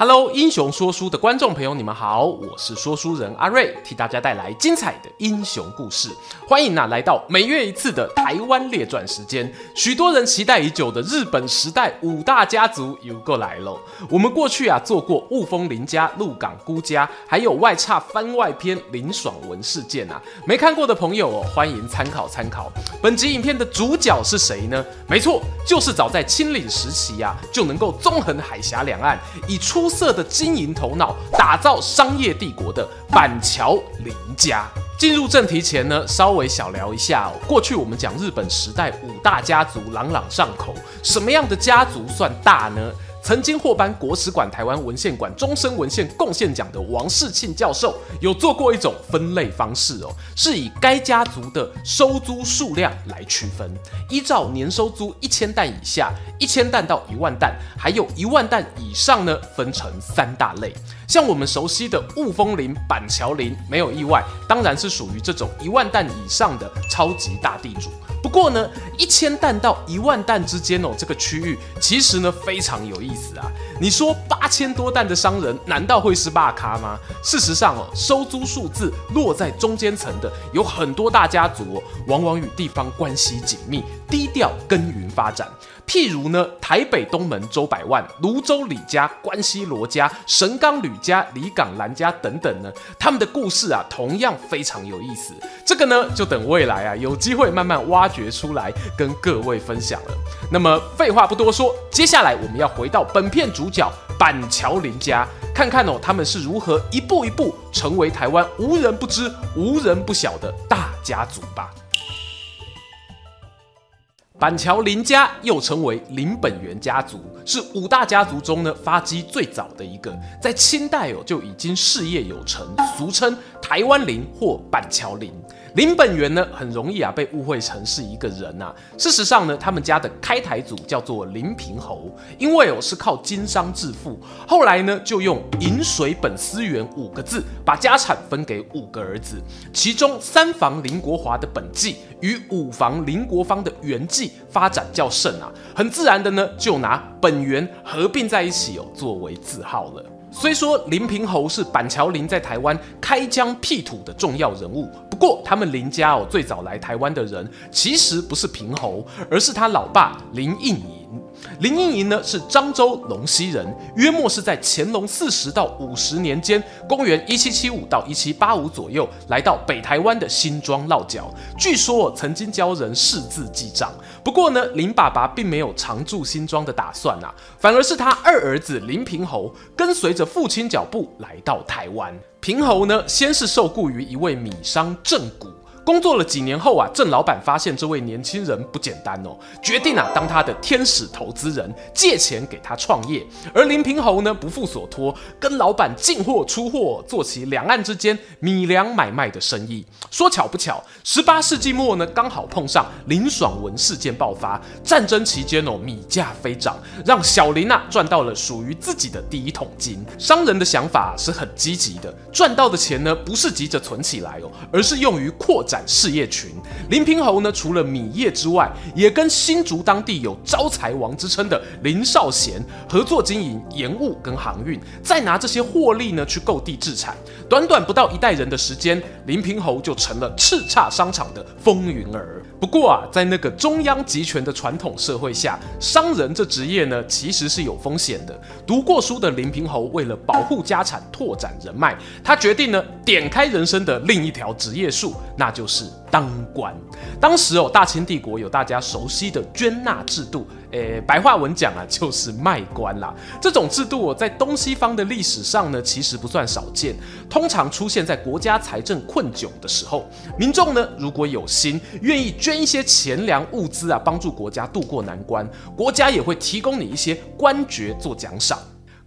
Hello，英雄说书的观众朋友，你们好，我是说书人阿瑞，替大家带来精彩的英雄故事。欢迎呐、啊，来到每月一次的台湾列传时间。许多人期待已久的日本时代五大家族又过来了。我们过去啊做过雾峰林家、鹿港辜家，还有外差番外篇林爽文事件啊。没看过的朋友哦，欢迎参考参考。本集影片的主角是谁呢？没错，就是早在清领时期啊，就能够纵横海峡两岸，以出色的经营头脑，打造商业帝国的板桥林家。进入正题前呢，稍微小聊一下。过去我们讲日本时代五大家族，朗朗上口。什么样的家族算大呢？曾经获颁国史馆台湾文献馆终身文献贡献奖的王世庆教授，有做过一种分类方式哦，是以该家族的收租数量来区分，依照年收租一千担以下、一千担到一万担，还有一万担以上呢，分成三大类。像我们熟悉的雾峰林、板桥林，没有意外，当然是属于这种一万担以上的超级大地主。不过呢，一千担到一万担之间哦，这个区域其实呢非常有意思啊。你说八千多担的商人，难道会是大咖吗？事实上哦，收租数字落在中间层的有很多大家族，往往与地方关系紧密，低调耕耘发展。譬如呢，台北东门周百万、泸州李家、关西罗家、神冈吕家、里港兰家等等呢，他们的故事啊，同样非常有意思。这个呢，就等未来啊有机会慢慢挖掘出来跟各位分享了。那么废话不多说，接下来我们要回到本片主角板桥林家，看看哦，他们是如何一步一步成为台湾无人不知、无人不晓的大家族吧。板桥林家又称为林本源家族，是五大家族中呢发迹最早的一个，在清代哦就已经事业有成，俗称台湾林或板桥林。林本源呢，很容易啊被误会成是一个人呐、事实上呢，他们家的开台祖叫做林平侯，因为哦是靠经商致富，后来呢就用“饮水本思源”五个字，把家产分给五个儿子，其中三房林国华的本纪与五房林国芳的源纪发展较盛啊，很自然的呢就拿本源合并在一起哦作为字号了。虽说林平侯是板桥林在台湾开疆辟土的重要人物，不过他们林家哦最早来台湾的人其实不是平侯，而是他老爸林应林应营呢是漳州龙溪人，约莫是在乾隆四十到五十年间，公元一七七五到一七八五左右，来到北台湾的新庄落脚。据说曾经教人识字记账。不过呢，林爸爸并没有常驻新庄的打算啊，反而是他二儿子林平侯跟随着父亲脚步来到台湾。平侯呢，先是受雇于一位米商郑谷。工作了几年后啊，郑老板发现这位年轻人不简单哦，决定啊当他的天使投资人，借钱给他创业。而林平侯呢不负所托，跟老板进货出货，做起两岸之间米粮买卖的生意。说巧不巧，十八世纪末呢刚好碰上林爽文事件爆发，战争期间哦米价飞涨，让小林啊赚到了属于自己的第一桶金。商人的想法是很积极的，赚到的钱呢不是急着存起来哦，而是用于扩展。事业群林平侯呢，除了米业之外，也跟新竹当地有招财王之称的林少贤合作经营盐务跟航运，再拿这些获利呢去购地置产。短短不到一代人的时间，林平侯就成了叱咤商场的风云儿。不过啊，在那个中央集权的传统社会下，商人这职业呢其实是有风险的。读过书的林平侯为了保护家产、拓展人脉，他决定呢点开人生的另一条职业树，那就是。当官。当时哦，大清帝国有大家熟悉的捐纳制度，诶，白话文讲啊，就是卖官啦。这种制度哦，在东西方的历史上呢，其实不算少见。通常出现在国家财政困窘的时候，民众呢，如果有心，愿意捐一些钱粮物资啊，帮助国家渡过难关，国家也会提供你一些官爵做奖赏。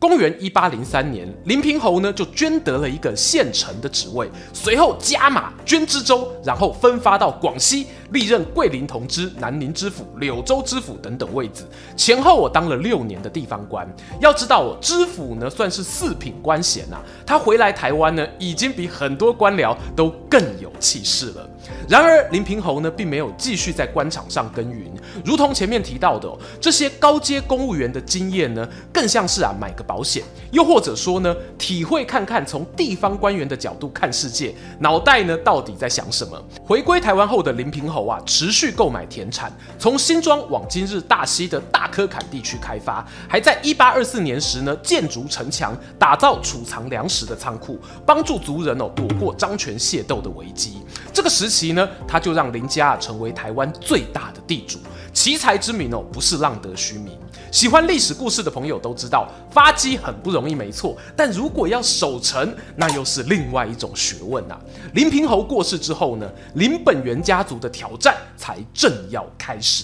公元一八零三年，林平侯呢就捐得了一个县丞的职位，随后加码捐知州，然后分发到广西，历任桂林同知、南宁知府、柳州知府等等位置，前后我当了六年的地方官。要知道，我知府呢算是四品官衔呐，他回来台湾呢，已经比很多官僚都更有气势了。然而林平侯呢，并没有继续在官场上耕耘，如同前面提到的，这些高阶公务员的经验呢，更像是啊买个保险，又或者说呢，体会看看从地方官员的角度看世界，脑袋呢到底在想什么。回归台湾后的林平侯啊，持续购买田产，从新庄往今日大溪的大科坎地区开发，还在一八二四年时呢，建筑城墙，打造储藏粮食的仓库，帮助族人哦躲过张权械斗的危机。这个时期呢，他就让林家成为台湾最大的地主，奇才之名哦，不是浪得虚名。喜欢历史故事的朋友都知道，发迹很不容易，没错，但如果要守城，那又是另外一种学问呐。林平侯过世之后呢，林本源家族的挑战才正要开始。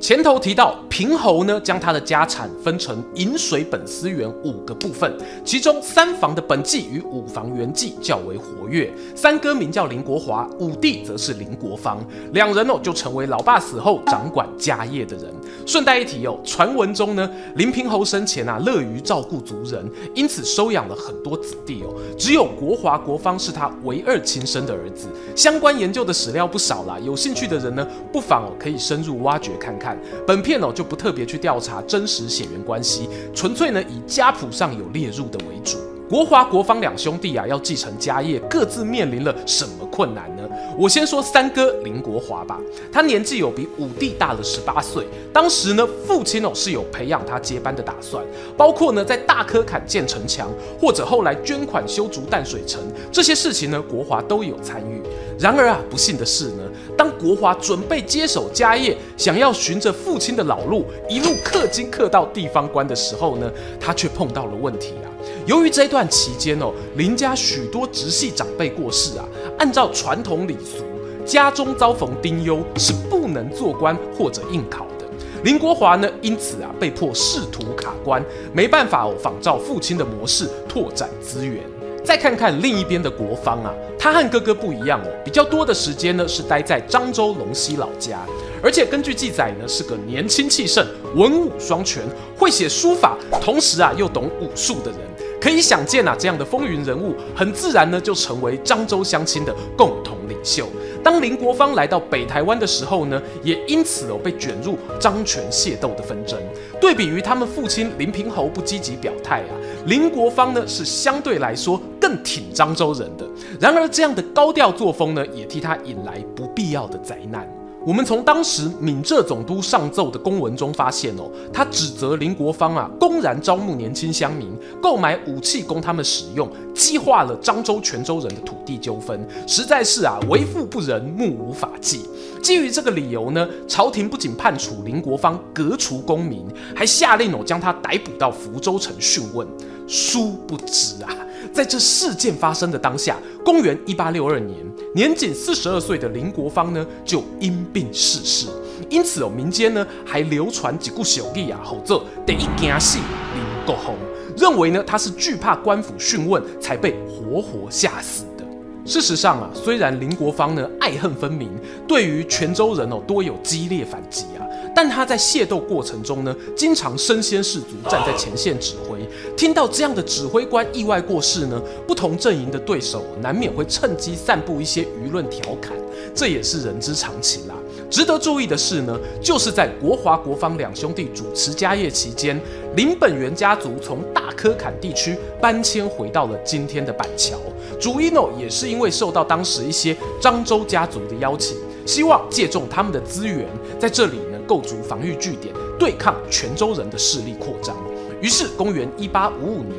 前头提到平侯呢，将他的家产分成饮水本司园五个部分，其中三房的本纪与五房原纪较为活跃。三哥名叫林国华，五弟则是林国芳，两人哦就成为老爸死后掌管家业的人。顺带一提哦，传闻中呢，林平侯生前啊乐于照顾族人，因此收养了很多子弟哦。只有国华、国芳是他唯二亲生的儿子。相关研究的史料不少啦，有兴趣的人呢，不妨哦可以深入挖掘看看。本片哦就不特别去调查真实血缘关系，纯粹呢以家谱上有列入的为主。国华、国芳两兄弟啊要继承家业，各自面临了什么困难呢？我先说三哥林国华吧，他年纪有比五弟大了十八岁。当时呢，父亲哦是有培养他接班的打算，包括呢在大科坎建城墙，或者后来捐款修筑淡水城，这些事情呢国华都有参与。然而啊，不幸的是呢，当国华准备接手家业，想要循着父亲的老路一路氪金氪到地方官的时候呢，他却碰到了问题啊。由于这段期间哦，林家许多直系长辈过世啊，按照传统礼俗，家中遭逢丁忧是不能做官或者应考的。林国华呢，因此啊，被迫仕途卡关，没办法哦，仿照父亲的模式拓展资源。再看看另一边的国芳啊，他和哥哥不一样哦，比较多的时间呢是待在漳州龙溪老家，而且根据记载呢，是个年轻气盛、文武双全、会写书法，同时啊又懂武术的人。可以想见啊，这样的风云人物，很自然呢就成为漳州乡亲的共同领袖。当林国芳来到北台湾的时候呢，也因此哦被卷入漳泉械斗的纷争。对比于他们父亲林平侯不积极表态啊，林国芳呢是相对来说更挺漳州人的。然而这样的高调作风呢，也替他引来不必要的灾难。我们从当时闽浙总督上奏的公文中发现哦，他指责林国芳啊，公然招募年轻乡民，购买武器供他们使用，激化了漳州、泉州人的土地纠纷，实在是啊，为富不仁，目无法纪。基于这个理由呢，朝廷不仅判处林国芳革除功名，还下令哦将他逮捕到福州城讯问。殊不知啊。在这事件发生的当下，公元一八六二年，年仅四十二岁的林国芳呢就因病逝世。因此哦，民间呢还流传几句小语啊，吼做第一惊死林国芳，认为呢他是惧怕官府讯问才被活活吓死的。事实上啊，虽然林国芳呢爱恨分明，对于泉州人哦多有激烈反击啊。但他在械斗过程中呢，经常身先士卒，站在前线指挥。听到这样的指挥官意外过世呢，不同阵营的对手难免会趁机散布一些舆论调侃，这也是人之常情啦。值得注意的是呢，就是在国华、国芳两兄弟主持家业期间，林本源家族从大科坎地区搬迁回到了今天的板桥，主一诺也是因为受到当时一些漳州家族的邀请，希望借重他们的资源，在这里。构筑防御据点，对抗泉州人的势力扩张。于是，公元一八五五年，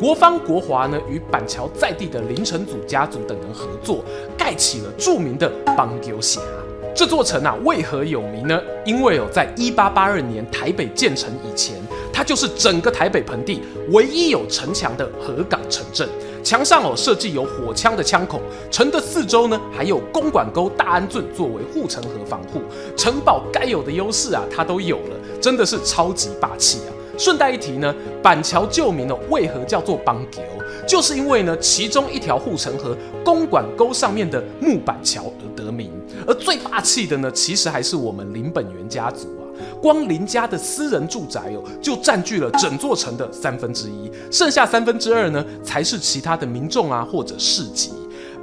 国芳、国华呢与板桥在地的林承祖家族等人合作，盖起了著名的邦丢峡。这座城啊，为何有名呢？因为哦，在一八八二年台北建成以前，它就是整个台北盆地唯一有城墙的河港城镇。墙上哦设计有火枪的枪孔，城的四周呢还有公馆沟、大安圳作为护城河防护，城堡该有的优势啊它都有了，真的是超级霸气啊！顺带一提呢，板桥旧名呢，为何叫做邦桥？就是因为呢，其中一条护城河公馆沟上面的木板桥而得名。而最霸气的呢，其实还是我们林本源家族啊。光林家的私人住宅哦，就占据了整座城的三分之一，剩下三分之二呢，才是其他的民众啊或者市集。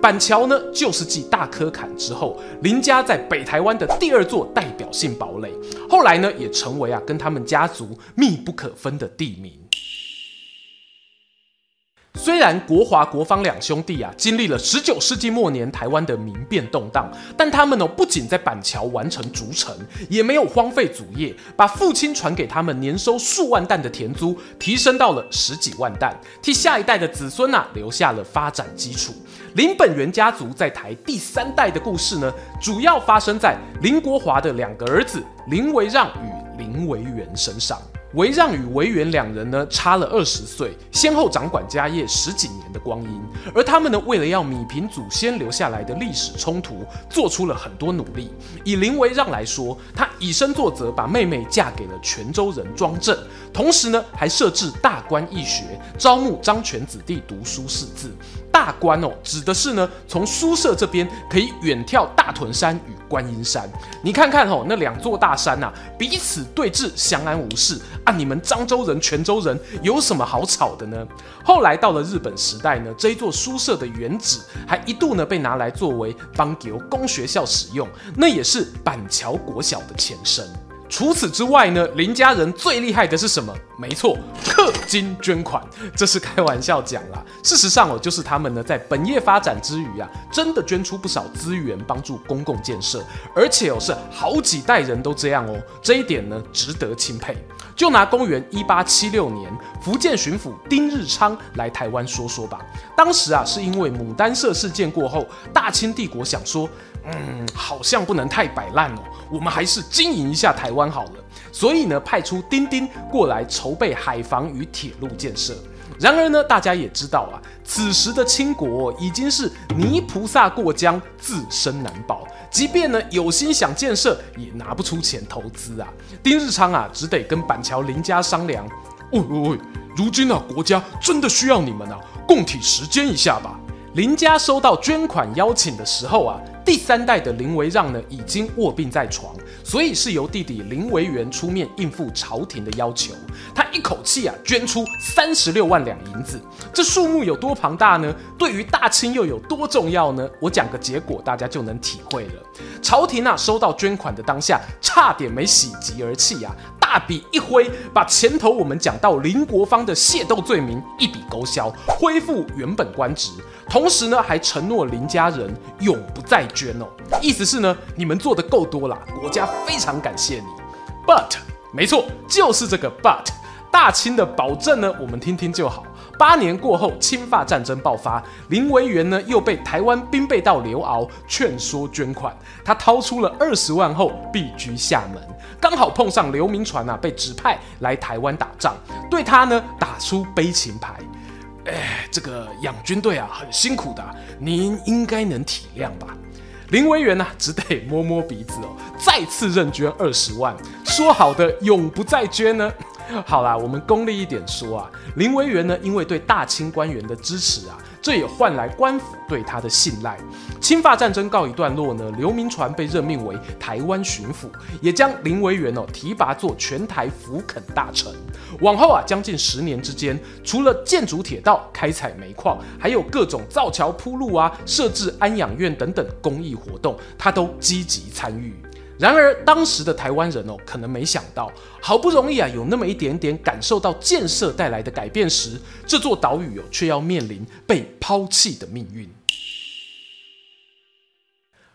板桥呢，就是继大科坎之后，林家在北台湾的第二座代表性堡垒。后来呢，也成为啊跟他们家族密不可分的地名。虽然国华、国芳两兄弟啊，经历了十九世纪末年台湾的民变动荡，但他们呢，不仅在板桥完成筑城，也没有荒废祖业，把父亲传给他们年收数万担的田租提升到了十几万担，替下一代的子孙啊留下了发展基础。林本源家族在台第三代的故事呢，主要发生在林国华的两个儿子林维让与林维源身上。维让与维元两人呢，差了二十岁，先后掌管家业十几年的光阴。而他们呢，为了要弭平祖先留下来的历史冲突，做出了很多努力。以林维让来说，他以身作则，把妹妹嫁给了泉州人庄正，同时呢，还设置大官义学，招募张权子弟读书识字。大观哦，指的是呢，从书舍这边可以远眺大屯山与观音山。你看看哦，那两座大山呐、啊，彼此对峙，相安无事。啊，你们漳州人、泉州人有什么好吵的呢？后来到了日本时代呢，这一座书舍的原址还一度呢被拿来作为邦桥公学校使用，那也是板桥国小的前身。除此之外呢，林家人最厉害的是什么？没错，氪金捐款，这是开玩笑讲啦。事实上哦，就是他们呢在本业发展之余啊，真的捐出不少资源帮助公共建设，而且哦是好几代人都这样哦，这一点呢值得钦佩。就拿公元一八七六年福建巡抚丁日昌来台湾说说吧。当时啊是因为牡丹社事件过后，大清帝国想说。嗯，好像不能太摆烂哦，我们还是经营一下台湾好了。所以呢，派出丁丁过来筹备海防与铁路建设。然而呢，大家也知道啊，此时的清国已经是泥菩萨过江，自身难保。即便呢有心想建设，也拿不出钱投资啊。丁日昌啊，只得跟板桥林家商量。喂喂喂，如今啊，国家真的需要你们啊，共体时艰一下吧。林家收到捐款邀请的时候啊。第三代的林维让呢，已经卧病在床，所以是由弟弟林维源出面应付朝廷的要求。他一口气啊捐出三十六万两银子，这数目有多庞大呢？对于大清又有多重要呢？我讲个结果，大家就能体会了。朝廷啊收到捐款的当下，差点没喜极而泣啊！大笔一挥，把前头我们讲到林国芳的械斗罪名一笔勾销，恢复原本官职。同时呢，还承诺林家人永不再捐哦。意思是呢，你们做得够多啦，国家非常感谢你。But，没错，就是这个 But。大清的保证呢，我们听听就好。八年过后，清法战争爆发，林维源呢又被台湾兵备道刘敖劝说捐款，他掏出了二十万后避居厦门，刚好碰上刘铭传啊被指派来台湾打仗，对他呢打出悲情牌。哎，这个养军队啊很辛苦的，您应该能体谅吧？林维源呢只得摸摸鼻子哦，再次认捐二十万，说好的永不再捐呢？好啦，我们功利一点说啊，林维源呢，因为对大清官员的支持啊，这也换来官府对他的信赖。清法战争告一段落呢，刘铭传被任命为台湾巡抚，也将林维源哦提拔做全台抚垦大臣。往后啊，将近十年之间，除了建筑铁道、开采煤矿，还有各种造桥铺路啊、设置安养院等等公益活动，他都积极参与。然而，当时的台湾人哦，可能没想到，好不容易啊，有那么一点点感受到建设带来的改变时，这座岛屿哦，却要面临被抛弃的命运。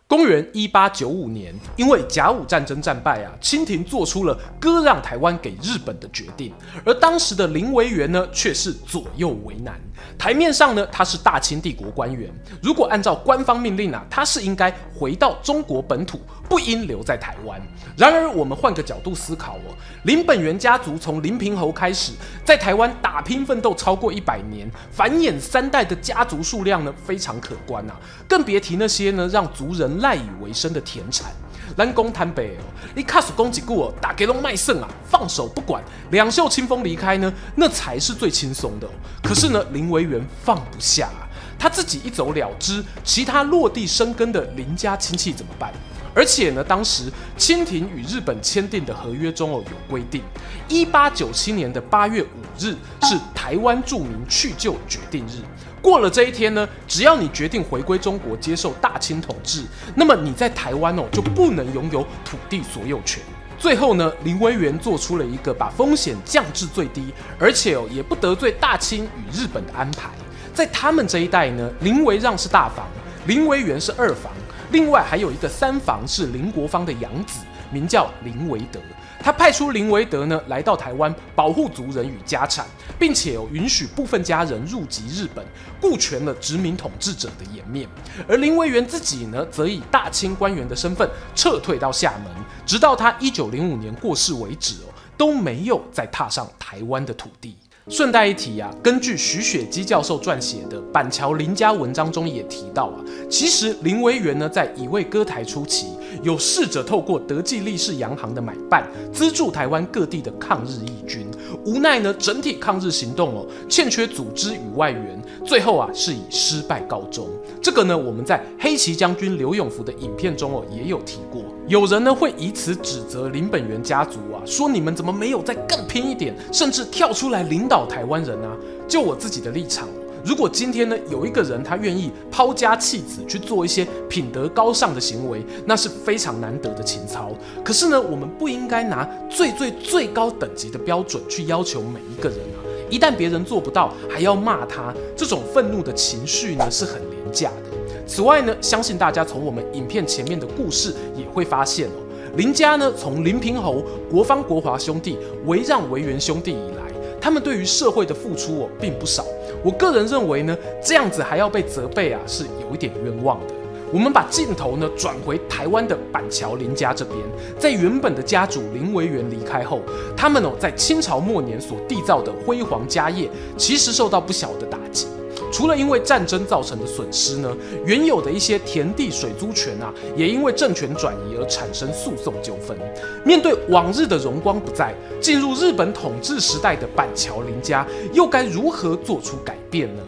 公元一八九五年，因为甲午战争战败啊，清廷做出了割让台湾给日本的决定，而当时的林维源呢，却是左右为难。台面上呢，他是大清帝国官员，如果按照官方命令啊，他是应该回到中国本土，不应留在台湾。然而，我们换个角度思考哦，林本源家族从林平侯开始，在台湾打拼奋斗超过一百年，繁衍三代的家族数量呢，非常可观啊，更别提那些呢让族人赖以为生的田产，兰公坦北哦，你卡索攻击过打给龙麦胜啊，放手不管，两袖清风离开呢，那才是最轻松的。可是呢，林维源放不下啊，他自己一走了之，其他落地生根的林家亲戚怎么办？而且呢，当时清廷与日本签订的合约中哦有规定，一八九七年的八月五日是台湾著名去就决定日。过了这一天呢，只要你决定回归中国，接受大清统治，那么你在台湾哦就不能拥有土地所有权。最后呢，林维源做出了一个把风险降至最低，而且哦也不得罪大清与日本的安排。在他们这一代呢，林维让是大房，林维源是二房。另外还有一个三房是林国芳的养子，名叫林维德。他派出林维德呢来到台湾保护族人与家产，并且有允许部分家人入籍日本，顾全了殖民统治者的颜面。而林维元自己呢，则以大清官员的身份撤退到厦门，直到他一九零五年过世为止哦，都没有再踏上台湾的土地。顺带一提啊，根据徐雪姬教授撰写的《板桥林家文章》中也提到啊，其实林维源呢在乙未割台初期，有试着透过德记利氏洋行的买办，资助台湾各地的抗日义军。无奈呢，整体抗日行动哦，欠缺组织与外援，最后啊是以失败告终。这个呢，我们在黑旗将军刘永福的影片中哦也有提过。有人呢会以此指责林本源家族啊，说你们怎么没有再更拼一点，甚至跳出来领导台湾人啊？就我自己的立场，如果今天呢有一个人他愿意抛家弃子去做一些品德高尚的行为，那是非常难得的情操。可是呢，我们不应该拿最最最高等级的标准去要求每一个人啊。一旦别人做不到，还要骂他，这种愤怒的情绪呢是很廉价的。此外呢，相信大家从我们影片前面的故事也会发现哦，林家呢从林平侯、国芳、国华兄弟围让维源兄弟以来，他们对于社会的付出哦并不少。我个人认为呢，这样子还要被责备啊，是有一点冤枉的。我们把镜头呢转回台湾的板桥林家这边，在原本的家主林维源离开后，他们哦在清朝末年所缔造的辉煌家业，其实受到不小的打击。除了因为战争造成的损失呢，原有的一些田地水租权啊，也因为政权转移而产生诉讼纠纷。面对往日的荣光不再，进入日本统治时代的板桥林家，又该如何做出改变呢？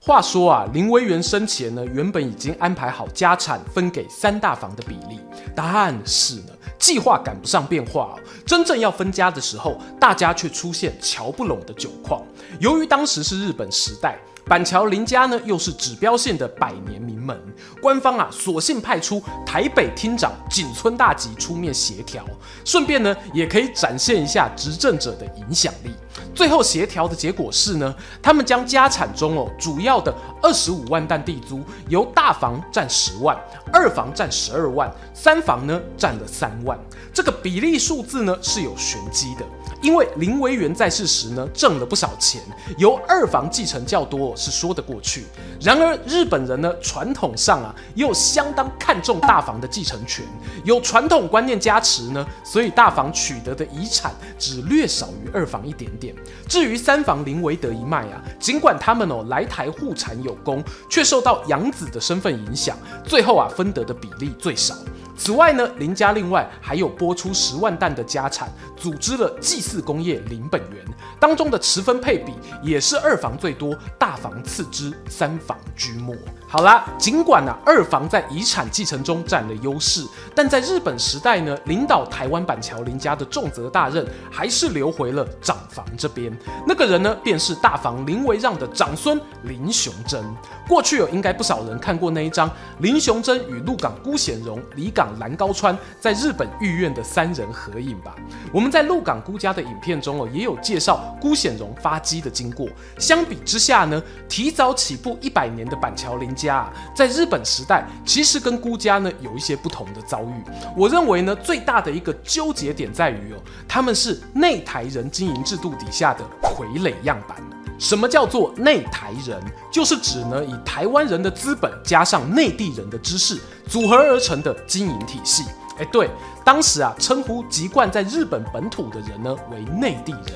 话说啊，林维源生前呢，原本已经安排好家产分给三大房的比例，答案是呢，计划赶不上变化。真正要分家的时候，大家却出现瞧不拢的窘况。由于当时是日本时代，板桥林家呢又是指标性的百年名门，官方啊索性派出台北厅长井村大吉出面协调，顺便呢也可以展现一下执政者的影响力。最后协调的结果是呢，他们将家产中哦主要的二十五万担地租由大房占十万，二房占十二万，三房呢占了三万。这个比例数字呢是有玄机的。因为林维源在世时呢，挣了不少钱，由二房继承较多是说得过去。然而日本人呢，传统上啊，又相当看重大房的继承权，有传统观念加持呢，所以大房取得的遗产只略少于二房一点点。至于三房林维德一脉啊，尽管他们哦来台护产有功，却受到养子的身份影响，最后啊分得的比例最少。此外呢，林家另外还有拨出十万担的家产，组织了祭祀工业林本源，当中的持分配比也是二房最多，大房次之，三房居末。好啦，尽管啊二房在遗产继承中占了优势，但在日本时代呢，领导台湾板桥林家的重责大任还是留回了长房这边。那个人呢，便是大房林维让的长孙林雄贞。过去有应该不少人看过那一张林雄贞与鹿港辜显荣、里港蓝高川在日本御苑的三人合影吧？我们在鹿港辜家的影片中哦，也有介绍辜显荣发迹的经过。相比之下呢，提早起步一百年的板桥林家啊，在日本时代其实跟孤家呢有一些不同的遭遇。我认为呢，最大的一个纠结点在于哦，他们是内台人经营制度底下的傀儡样板。什么叫做内台人？就是指呢，以台湾人的资本加上内地人的知识组合而成的经营体系。哎，对，当时啊，称呼籍贯在日本本土的人呢为内地人。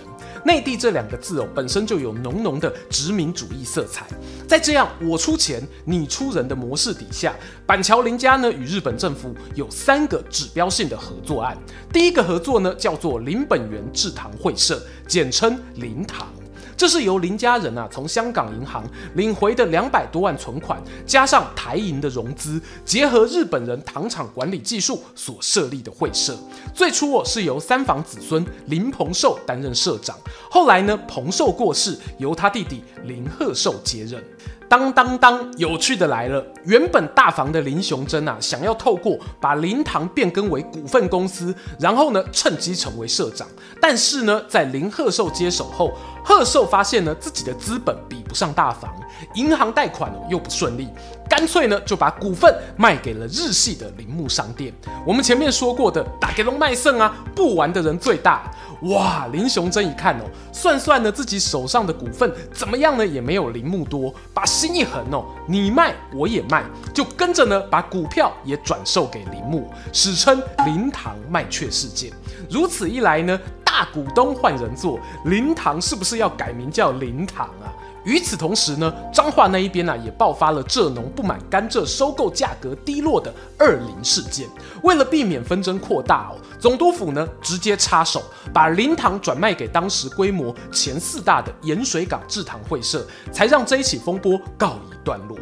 内地这两个字哦，本身就有浓浓的殖民主义色彩。在这样我出钱你出人的模式底下，板桥林家呢与日本政府有三个指标性的合作案。第一个合作呢叫做林本源制糖会社，简称林糖。这是由林家人啊从香港银行领回的两百多万存款，加上台银的融资，结合日本人糖厂管理技术所设立的会社。最初哦是由三房子孙林鹏寿担任社长，后来呢鹏寿过世，由他弟弟林贺寿接任。当当当，有趣的来了！原本大房的林雄真啊，想要透过把林糖变更为股份公司，然后呢，趁机成为社长。但是呢，在林贺寿接手后，贺寿发现呢，自己的资本比不上大房，银行贷款又不顺利。干脆呢就把股份卖给了日系的铃木商店。我们前面说过的打给龙卖肾啊，不玩的人最大。哇，林雄真一看哦，算算呢自己手上的股份怎么样呢，也没有铃木多，把心一横哦，你卖我也卖，就跟着呢把股票也转售给铃木，史称林糖卖却事件。如此一来呢，大股东换人做，林堂是不是要改名叫林堂啊？与此同时呢，彰化那一边呢、也爆发了蔗农不满甘蔗收购价格低落的二零事件。为了避免纷争扩大哦，总督府呢直接插手，把林堂转卖给当时规模前四大的盐水港制糖会社，才让这一起风波告一段落。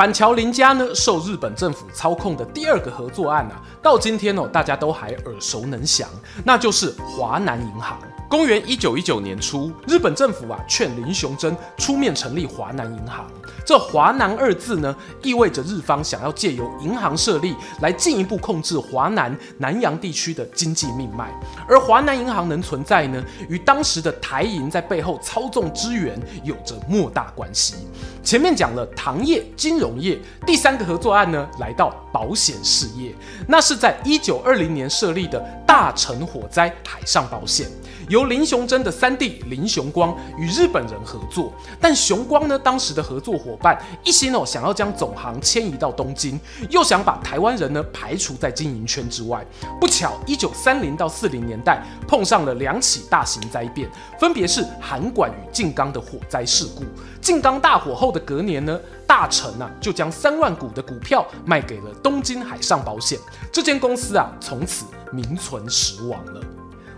板桥林家呢受日本政府操控的第二个合作案啊，到今天哦大家都还耳熟能详，那就是华南银行。公元一九一九年初，日本政府啊劝林雄真出面成立华南银行。这“华南”二字呢，意味着日方想要借由银行设立来进一步控制华南、南洋地区的经济命脉。而华南银行能存在呢，与当时的台银在背后操纵资源有着莫大关系。前面讲了糖业、金融业，第三个合作案呢，来到保险事业，那是在一九二零年设立的大成火灾海上保险。由林雄真的三弟林雄光与日本人合作，但雄光呢，当时的合作伙伴一心哦想要将总行迁移到东京，又想把台湾人呢排除在经营圈之外。不巧，一九三零到四零年代碰上了两起大型灾变，分别是函馆与静冈的火灾事故。静冈大火后的隔年呢，大成啊就将三万股的股票卖给了东京海上保险，这间公司啊从此名存实亡了。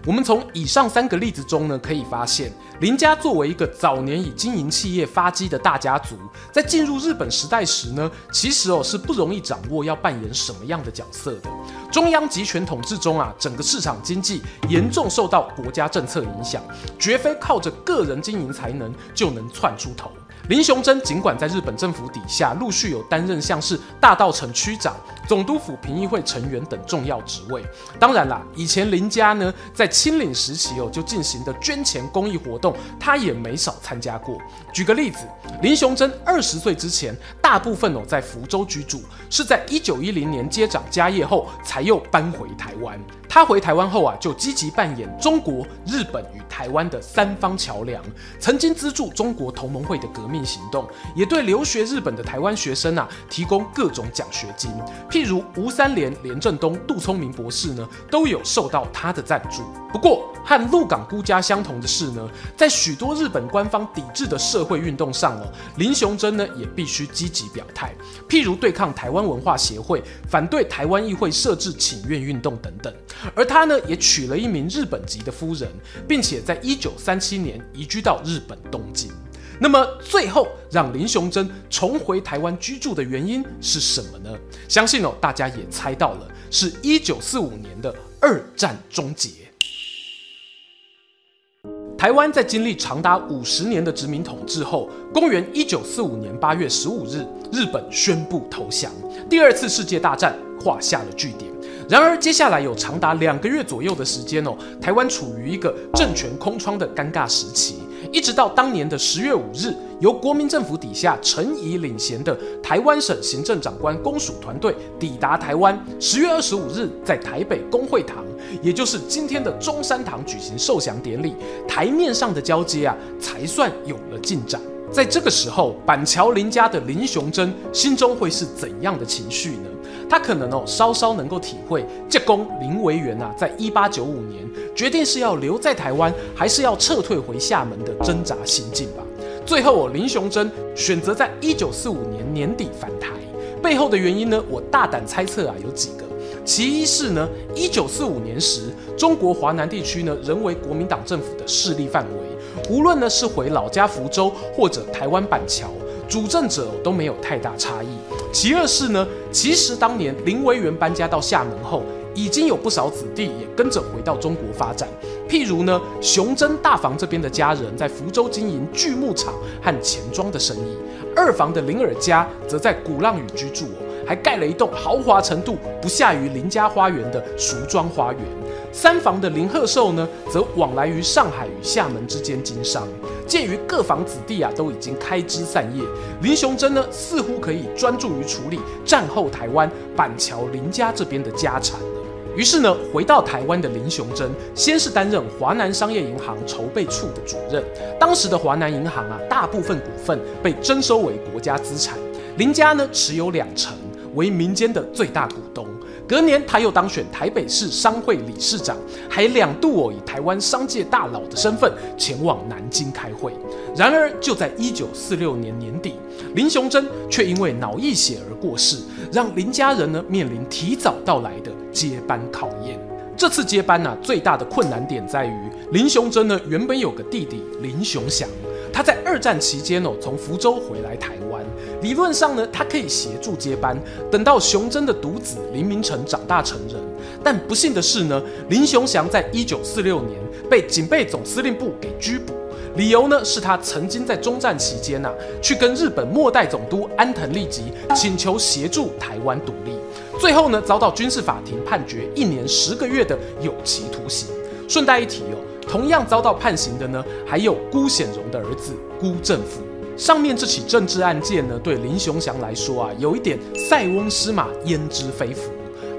我们从以上三个例子中呢，可以发现林家作为一个早年以经营企业发迹的大家族，在进入日本时代时呢，其实哦是不容易掌握要扮演什么样的角色的。中央集权统治中啊，整个市场经济严重受到国家政策影响，绝非靠着个人经营才能就能窜出头。林雄真尽管在日本政府底下陆续有担任像是大稻城区长、总督府评议会成员等重要职位，当然啦，以前林家呢在清领时期哦就进行的捐钱公益活动，他也没少参加过。举个例子，林雄真二十岁之前，大部分哦在福州居住，是在一九一零年接掌家业后，才又搬回台湾。他回台湾后啊，就积极扮演中国、日本与台湾的三方桥梁，曾经资助中国同盟会的革命命行动，也对留学日本的台湾学生啊提供各种奖学金。譬如吴三连、连振东、杜聪明博士呢，都有受到他的赞助。不过，和鹿港孤家相同的是呢，在许多日本官方抵制的社会运动上哦，林雄真呢也必须积极表态，譬如对抗台湾文化协会、反对台湾议会设置请愿运动等等。而他呢，也娶了一名日本籍的夫人，并且在一九三七年移居到日本东京。那么，最后让林雄真重回台湾居住的原因是什么呢？相信哦，大家也猜到了，是一九四五年的二战终结。台湾在经历长达五十年的殖民统治后，公元一九四五年八月十五日，日本宣布投降，第二次世界大战画下了句点。然而，接下来有长达两个月左右的时间哦，台湾处于一个政权空窗的尴尬时期，一直到当年的十月五日，由国民政府底下陈仪领衔的台湾省行政长官公署团队抵达台湾。十月二十五日，在台北公会堂，也就是今天的中山堂举行受降典礼，台面上的交接啊，才算有了进展。在这个时候，板桥林家的林雄珍心中会是怎样的情绪呢？他可能哦，稍稍能够体会借公林维源啊，在一八九五年决定是要留在台湾，还是要撤退回厦门的挣扎心境吧。最后哦，林雄珍选择在一九四五年年底返台，背后的原因呢，我大胆猜测啊，有几个。其一是呢，一九四五年时，中国华南地区呢，仍为国民党政府的势力范围，无论呢是回老家福州或者台湾板桥，主政者都没有太大差异。其二是呢，其实当年林维源搬家到厦门后，已经有不少子弟也跟着回到中国发展。譬如呢，雄真大房这边的家人在福州经营锯木厂和钱庄的生意；二房的林尔家则在鼓浪屿居住，还盖了一栋豪华程度不下于林家花园的熟庄花园；三房的林鹤寿呢，则往来于上海与厦门之间经商。鉴于各房子弟啊都已经开枝散叶，林雄珍呢似乎可以专注于处理战后台湾板桥林家这边的家产。于是呢，回到台湾的林雄珍，先是担任华南商业银行筹备处的主任。当时的华南银行啊，大部分股份被征收为国家资产，林家呢持有两成，为民间的最大股东。隔年，他又当选台北市商会理事长，还两度以台湾商界大佬的身份前往南京开会。然而，就在一九四六年年底，林雄珍却因为脑溢血而过世，让林家人呢面临提早到来的接班考验。这次接班呢、最大的困难点在于林雄珍呢原本有个弟弟林雄祥，他在二战期间哦从福州回来台湾。理论上呢，他可以协助接班，等到雄真的独子林明成长大成人。但不幸的是呢，林雄祥在一九四六年被警备总司令部给拘捕，理由呢是他曾经在中战期间呐、啊，去跟日本末代总督安藤利吉请求协助台湾独立，最后呢遭到军事法庭判决一年十个月的有期徒刑。顺带一提哦，同样遭到判刑的呢，还有辜显荣的儿子辜振甫。上面这起政治案件呢，对林雄祥来说啊，有一点塞翁失马焉知非福。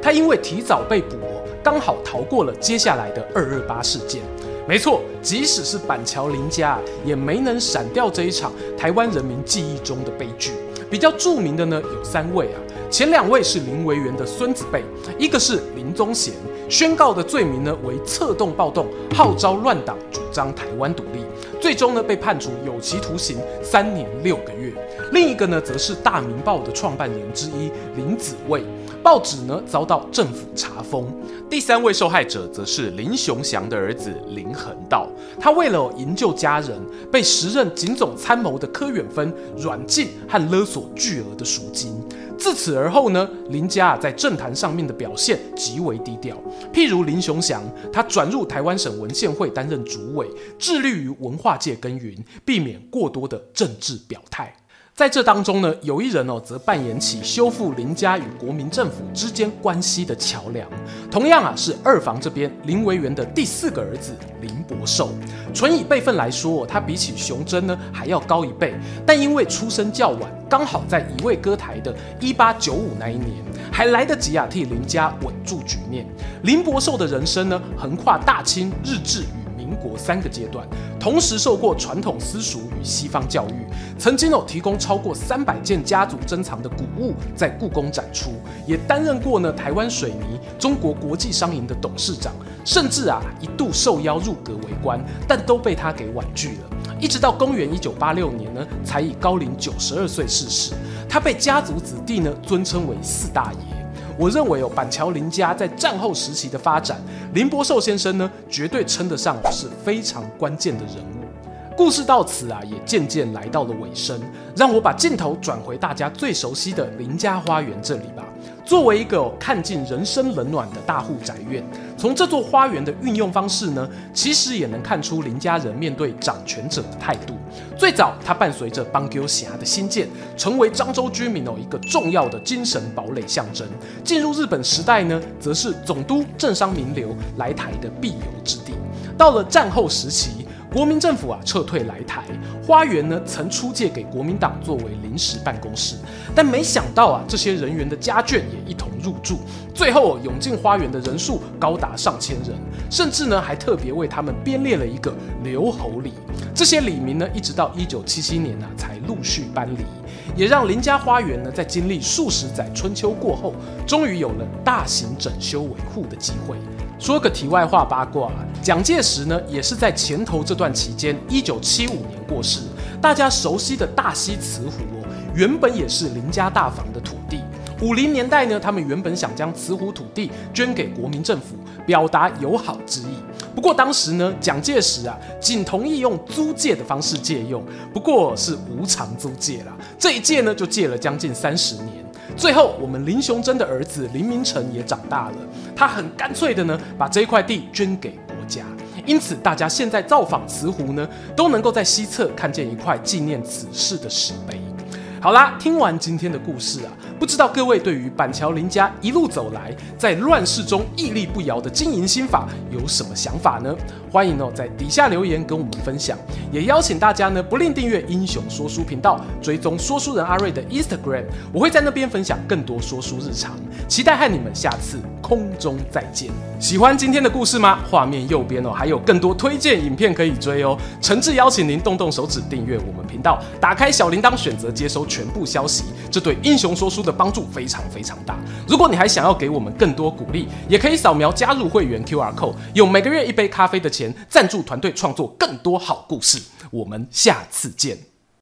他因为提早被捕，刚好逃过了接下来的二二八事件。没错，即使是板桥林家，也没能闪掉这一场台湾人民记忆中的悲剧。比较著名的呢，有三位啊，前两位是林维源的孙子辈，一个是林宗贤，宣告的罪名呢为策动暴动，号召乱党，主张台湾独立。最终呢，被判处有期徒刑三年六个月。另一个呢，则是大明报的创办人之一林子蔚，报纸呢遭到政府查封。第三位受害者则是林雄祥的儿子林恒道，他为了营救家人，被时任警总参谋的柯远芬软禁和勒索巨额的赎金。自此而后呢，林家在政坛上面的表现极为低调。譬如林雄祥，他转入台湾省文献会担任主委，致力于文化界耕耘，避免过多的政治表态。在这当中呢，有一人哦，则扮演起修复林家与国民政府之间关系的桥梁。同样啊，是二房这边林维源的第四个儿子林伯寿。纯以辈分来说，他比起熊珍呢还要高一辈，但因为出生较晚，刚好在乙未割台的一八九五那一年，还来得及啊替林家稳住局面。林伯寿的人生呢，横跨大清、日治与民国三个阶段，同时受过传统私塾与西方教育，曾经有提供超过三百件家族珍藏的古物在故宫展出，也担任过呢台湾水泥中国国际商银的董事长，甚至啊一度受邀入阁为官，但都被他给婉拒了。一直到公元一九八六年呢，才以高龄九十二岁逝世。他被家族子弟呢尊称为四大爷。我认为哦，板桥林家在战后时期的发展，林伯寿先生呢，绝对称得上是非常关键的人物。故事到此啊，也渐渐来到了尾声。让我把镜头转回大家最熟悉的林家花园这里吧。作为一个看尽人生冷暖的大户宅院，从这座花园的运用方式呢，其实也能看出林家人面对掌权者的态度。最早，它伴随着邦鸠峡的兴建，成为漳州居民哦一个重要的精神堡垒象征。进入日本时代呢，则是总督政商名流来台的必游之地。到了战后时期，国民政府啊撤退来台，花园呢曾出借给国民党作为临时办公室，但没想到啊这些人员的家眷也一同入住，最后涌进花园的人数高达上千人，甚至呢还特别为他们编列了一个留侯礼。这些里民呢一直到一九七七年呢、啊、才陆续搬离，也让林家花园呢在经历数十载春秋过后，终于有了大型整修维护的机会。说个题外话八卦，蒋介石呢也是在前头这段期间，一九七五年过世。大家熟悉的大溪慈湖哦，原本也是林家大房的土地。五零年代呢，他们原本想将慈湖土地捐给国民政府，表达友好之意。不过当时呢，蒋介石啊，仅同意用租借的方式借用，不过是无偿租借啦。这一借呢，就借了将近三十年。最后，我们林雄真的儿子林明诚也长大了，他很干脆的呢，把这一块地捐给国家。因此，大家现在造访慈湖呢，都能够在西侧看见一块纪念此事的石碑。好啦，听完今天的故事啊，不知道各位对于板桥林家一路走来，在乱世中屹立不摇的经营心法有什么想法呢？欢迎哦，在底下留言跟我们分享，也邀请大家呢不吝订阅英雄说书频道，追踪说书人阿瑞的 Instagram，我会在那边分享更多说书日常，期待和你们下次空中再见。喜欢今天的故事吗？画面右边哦，还有更多推荐影片可以追哦，诚挚邀请您动动手指订阅我们频道，打开小铃铛，选择接收。全部消息，这对英雄说书的帮助非常非常大。如果你还想要给我们更多鼓励，也可以扫描加入会员 QR code，用每个月一杯咖啡的钱赞助团队创作更多好故事。我们下次见。